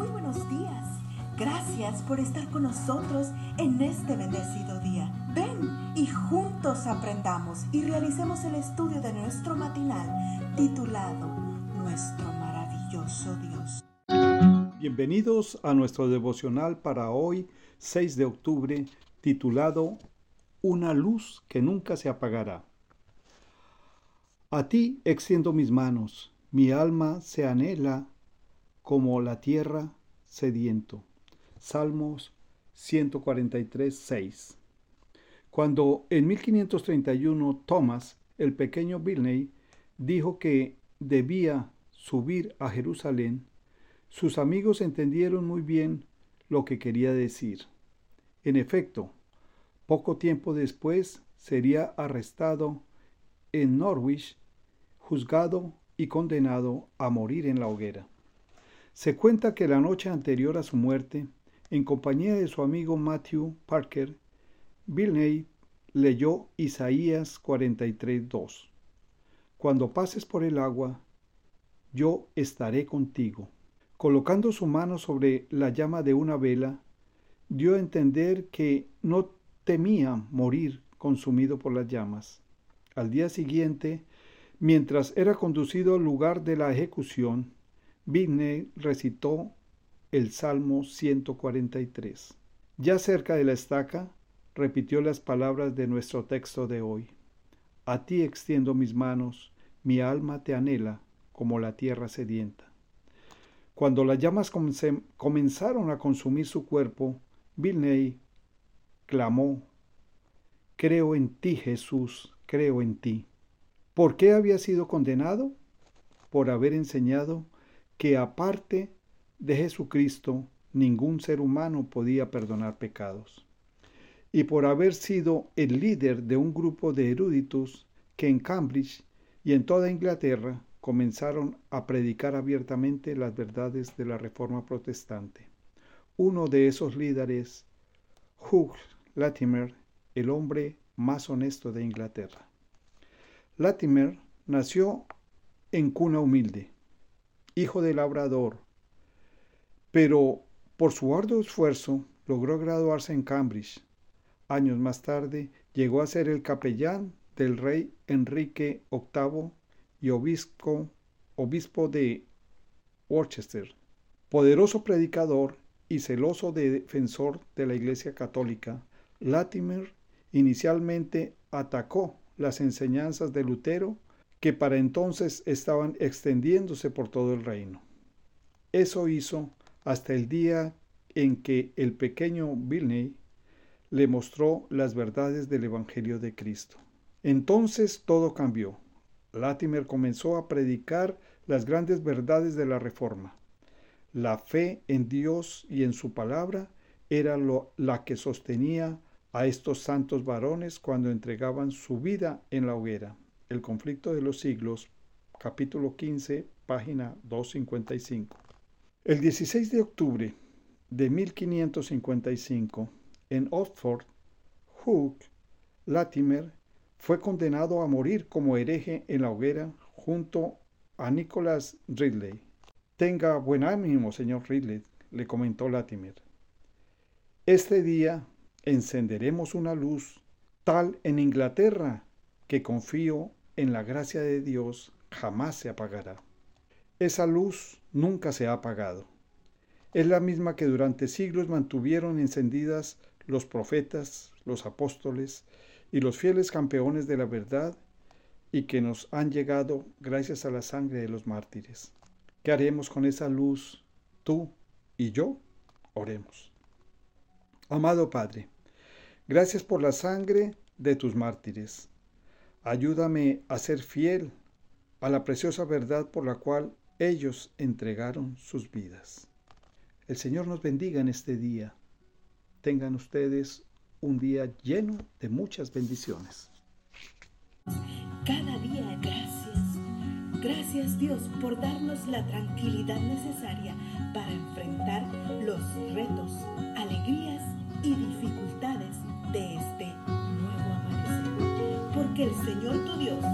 Muy buenos días. Gracias por estar con nosotros en este bendecido día. Ven y juntos aprendamos y realicemos el estudio de nuestro matinal titulado Nuestro maravilloso Dios. Bienvenidos a nuestro devocional para hoy, 6 de octubre, titulado Una luz que nunca se apagará. A ti extiendo mis manos, mi alma se anhela como la tierra sediento. Salmos 143, 6. Cuando en 1531 Thomas, el pequeño Bilney, dijo que debía subir a Jerusalén, sus amigos entendieron muy bien lo que quería decir. En efecto, poco tiempo después sería arrestado en Norwich, juzgado y condenado a morir en la hoguera. Se cuenta que la noche anterior a su muerte, en compañía de su amigo Matthew Parker, Bilney leyó Isaías 43.2. Cuando pases por el agua, yo estaré contigo. Colocando su mano sobre la llama de una vela, dio a entender que no temía morir consumido por las llamas. Al día siguiente, mientras era conducido al lugar de la ejecución, Bilney recitó el Salmo 143. Ya cerca de la estaca, repitió las palabras de nuestro texto de hoy. A ti extiendo mis manos, mi alma te anhela como la tierra sedienta. Cuando las llamas comenzaron a consumir su cuerpo, Bilney clamó, Creo en ti, Jesús, creo en ti. ¿Por qué había sido condenado? Por haber enseñado que aparte de Jesucristo ningún ser humano podía perdonar pecados, y por haber sido el líder de un grupo de eruditos que en Cambridge y en toda Inglaterra comenzaron a predicar abiertamente las verdades de la Reforma Protestante. Uno de esos líderes, Hugh Latimer, el hombre más honesto de Inglaterra. Latimer nació en cuna humilde hijo de labrador, pero por su arduo esfuerzo logró graduarse en Cambridge. Años más tarde llegó a ser el capellán del rey Enrique VIII y obispo, obispo de Worcester. Poderoso predicador y celoso defensor de la Iglesia Católica, Latimer inicialmente atacó las enseñanzas de Lutero que para entonces estaban extendiéndose por todo el reino. Eso hizo hasta el día en que el pequeño Bilney le mostró las verdades del Evangelio de Cristo. Entonces todo cambió. Latimer comenzó a predicar las grandes verdades de la Reforma. La fe en Dios y en su palabra era lo, la que sostenía a estos santos varones cuando entregaban su vida en la hoguera. El conflicto de los siglos, capítulo 15, página 255. El 16 de octubre de 1555, en Oxford, Hugh Latimer fue condenado a morir como hereje en la hoguera junto a Nicholas Ridley. Tenga buen ánimo, señor Ridley, le comentó Latimer. Este día encenderemos una luz tal en Inglaterra que confío en la gracia de Dios jamás se apagará. Esa luz nunca se ha apagado. Es la misma que durante siglos mantuvieron encendidas los profetas, los apóstoles y los fieles campeones de la verdad y que nos han llegado gracias a la sangre de los mártires. ¿Qué haremos con esa luz tú y yo? Oremos. Amado Padre, gracias por la sangre de tus mártires. Ayúdame a ser fiel a la preciosa verdad por la cual ellos entregaron sus vidas. El Señor nos bendiga en este día. Tengan ustedes un día lleno de muchas bendiciones. Cada día gracias. Gracias Dios por darnos la tranquilidad necesaria para enfrentar los retos, alegrías y dificultades de este el Señor tu Dios